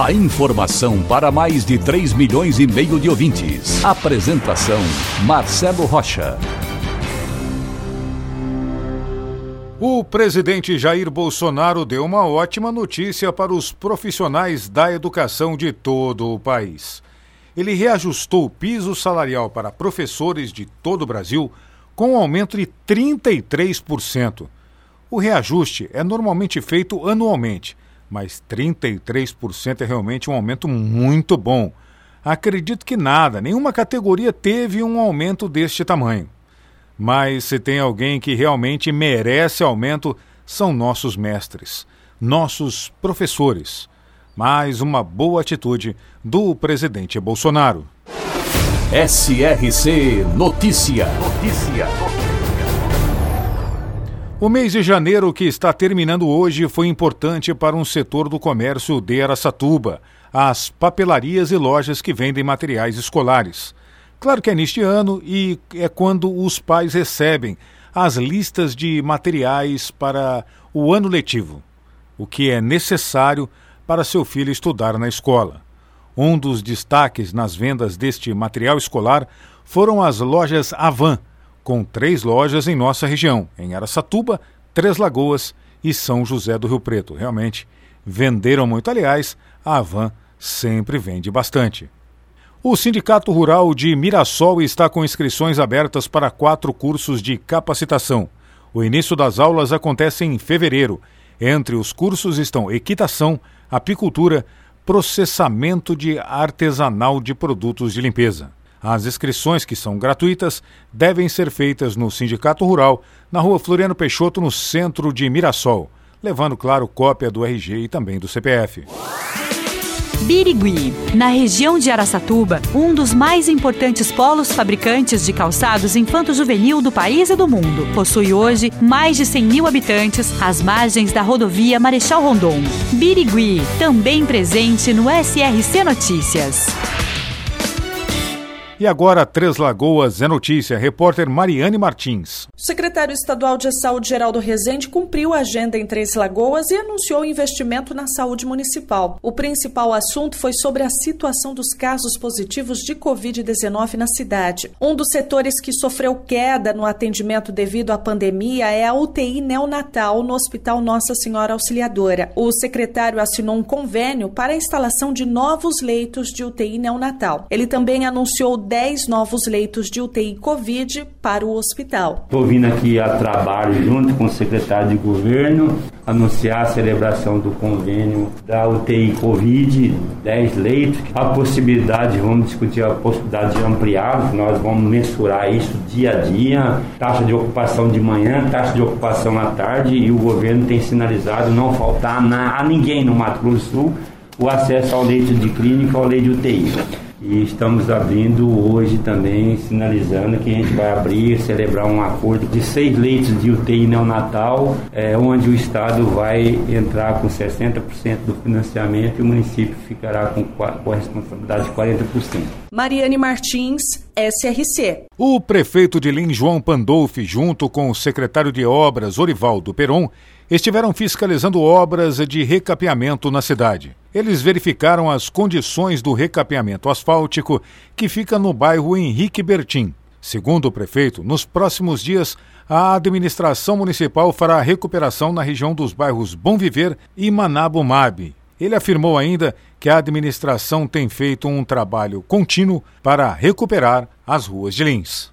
A informação para mais de 3 milhões e meio de ouvintes. Apresentação Marcelo Rocha. O presidente Jair Bolsonaro deu uma ótima notícia para os profissionais da educação de todo o país. Ele reajustou o piso salarial para professores de todo o Brasil com um aumento de 33%. O reajuste é normalmente feito anualmente, mas 33% é realmente um aumento muito bom. Acredito que nada, nenhuma categoria teve um aumento deste tamanho. Mas se tem alguém que realmente merece aumento, são nossos mestres, nossos professores. Mais uma boa atitude do presidente Bolsonaro. SRC Notícia. Notícia. O mês de janeiro que está terminando hoje foi importante para um setor do comércio de Araçatuba, as papelarias e lojas que vendem materiais escolares. Claro que é neste ano e é quando os pais recebem as listas de materiais para o ano letivo, o que é necessário para seu filho estudar na escola. Um dos destaques nas vendas deste material escolar foram as lojas Avan, com três lojas em nossa região, em Araçatuba, Três Lagoas e São José do Rio Preto. Realmente venderam muito. Aliás, a Avan sempre vende bastante. O Sindicato Rural de Mirassol está com inscrições abertas para quatro cursos de capacitação. O início das aulas acontece em fevereiro. Entre os cursos estão equitação, apicultura, processamento de artesanal de produtos de limpeza. As inscrições, que são gratuitas, devem ser feitas no Sindicato Rural, na rua Floriano Peixoto, no centro de Mirassol, levando, claro, cópia do RG e também do CPF. Birigui, na região de Araçatuba, um dos mais importantes polos fabricantes de calçados infanto-juvenil do país e do mundo. Possui hoje mais de 100 mil habitantes às margens da rodovia Marechal Rondon. Birigui, também presente no SRC Notícias. E agora, Três Lagoas é notícia. Repórter Mariane Martins. O secretário estadual de Saúde, Geraldo Rezende, cumpriu a agenda em Três Lagoas e anunciou investimento na saúde municipal. O principal assunto foi sobre a situação dos casos positivos de Covid-19 na cidade. Um dos setores que sofreu queda no atendimento devido à pandemia é a UTI neonatal no Hospital Nossa Senhora Auxiliadora. O secretário assinou um convênio para a instalação de novos leitos de UTI neonatal. Ele também anunciou 10 novos leitos de UTI Covid para o hospital. Estou vindo aqui a trabalho junto com o secretário de governo, anunciar a celebração do convênio da UTI Covid, 10 leitos. A possibilidade, vamos discutir a possibilidade de ampliar, nós vamos mensurar isso dia a dia, taxa de ocupação de manhã, taxa de ocupação à tarde, e o governo tem sinalizado não faltar na, a ninguém no Mato Grosso do Sul o acesso ao leito de clínica ou leito de UTI. E estamos abrindo hoje também, sinalizando que a gente vai abrir, celebrar um acordo de seis leitos de UTI neonatal, é, onde o Estado vai entrar com 60% do financiamento e o município ficará com, com a responsabilidade de 40%. Mariane Martins, SRC. O prefeito de Lins, João Pandolfi, junto com o secretário de Obras, Orivaldo Peron, estiveram fiscalizando obras de recapeamento na cidade. Eles verificaram as condições do recapeamento asfáltico que fica no bairro Henrique Bertim. Segundo o prefeito, nos próximos dias a administração municipal fará a recuperação na região dos bairros Bom Viver e Manabumab. Ele afirmou ainda que a administração tem feito um trabalho contínuo para recuperar as ruas de Lins.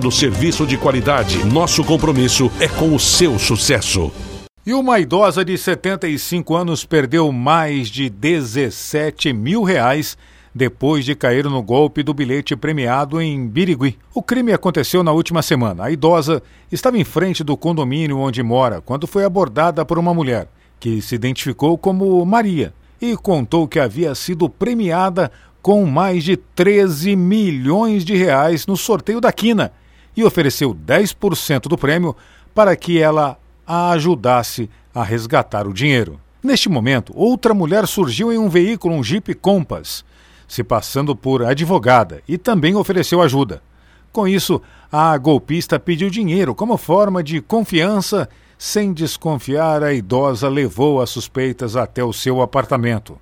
oferecendo serviço de qualidade. Nosso compromisso é com o seu sucesso. E uma idosa de 75 anos perdeu mais de 17 mil reais depois de cair no golpe do bilhete premiado em Birigui. O crime aconteceu na última semana. A idosa estava em frente do condomínio onde mora quando foi abordada por uma mulher, que se identificou como Maria, e contou que havia sido premiada com mais de 13 milhões de reais no sorteio da quina e ofereceu 10% do prêmio para que ela a ajudasse a resgatar o dinheiro. Neste momento, outra mulher surgiu em um veículo, um Jeep Compass, se passando por advogada e também ofereceu ajuda. Com isso, a golpista pediu dinheiro como forma de confiança. Sem desconfiar, a idosa levou as suspeitas até o seu apartamento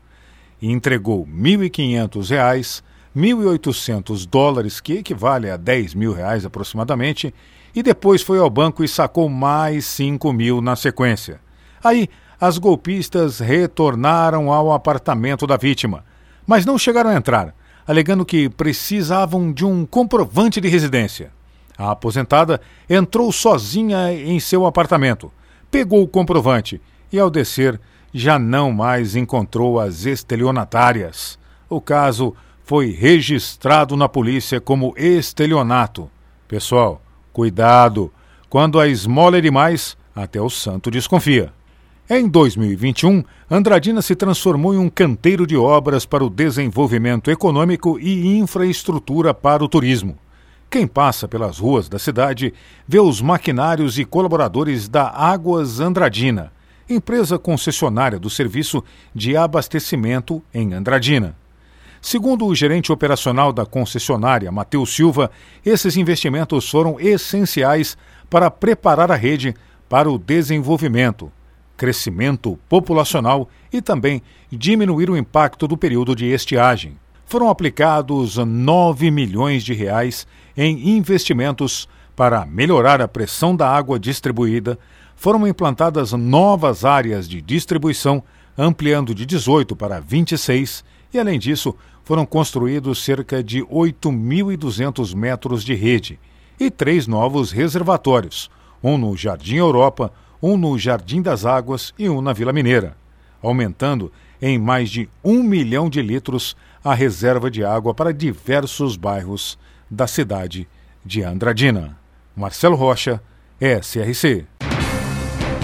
e entregou R$ 1.500, 1.800 dólares, que equivale a 10 mil reais aproximadamente, e depois foi ao banco e sacou mais 5 mil na sequência. Aí, as golpistas retornaram ao apartamento da vítima, mas não chegaram a entrar, alegando que precisavam de um comprovante de residência. A aposentada entrou sozinha em seu apartamento, pegou o comprovante e, ao descer, já não mais encontrou as estelionatárias. O caso foi registrado na polícia como estelionato. Pessoal, cuidado! Quando a esmola é demais, até o santo desconfia. Em 2021, Andradina se transformou em um canteiro de obras para o desenvolvimento econômico e infraestrutura para o turismo. Quem passa pelas ruas da cidade vê os maquinários e colaboradores da Águas Andradina, empresa concessionária do serviço de abastecimento em Andradina. Segundo o gerente operacional da concessionária, Matheus Silva, esses investimentos foram essenciais para preparar a rede para o desenvolvimento, crescimento populacional e também diminuir o impacto do período de estiagem. Foram aplicados 9 milhões de reais em investimentos para melhorar a pressão da água distribuída, foram implantadas novas áreas de distribuição, ampliando de 18 para 26, e além disso, foram construídos cerca de 8.200 metros de rede e três novos reservatórios, um no Jardim Europa, um no Jardim das Águas e um na Vila Mineira, aumentando em mais de um milhão de litros a reserva de água para diversos bairros da cidade de Andradina. Marcelo Rocha, SRC.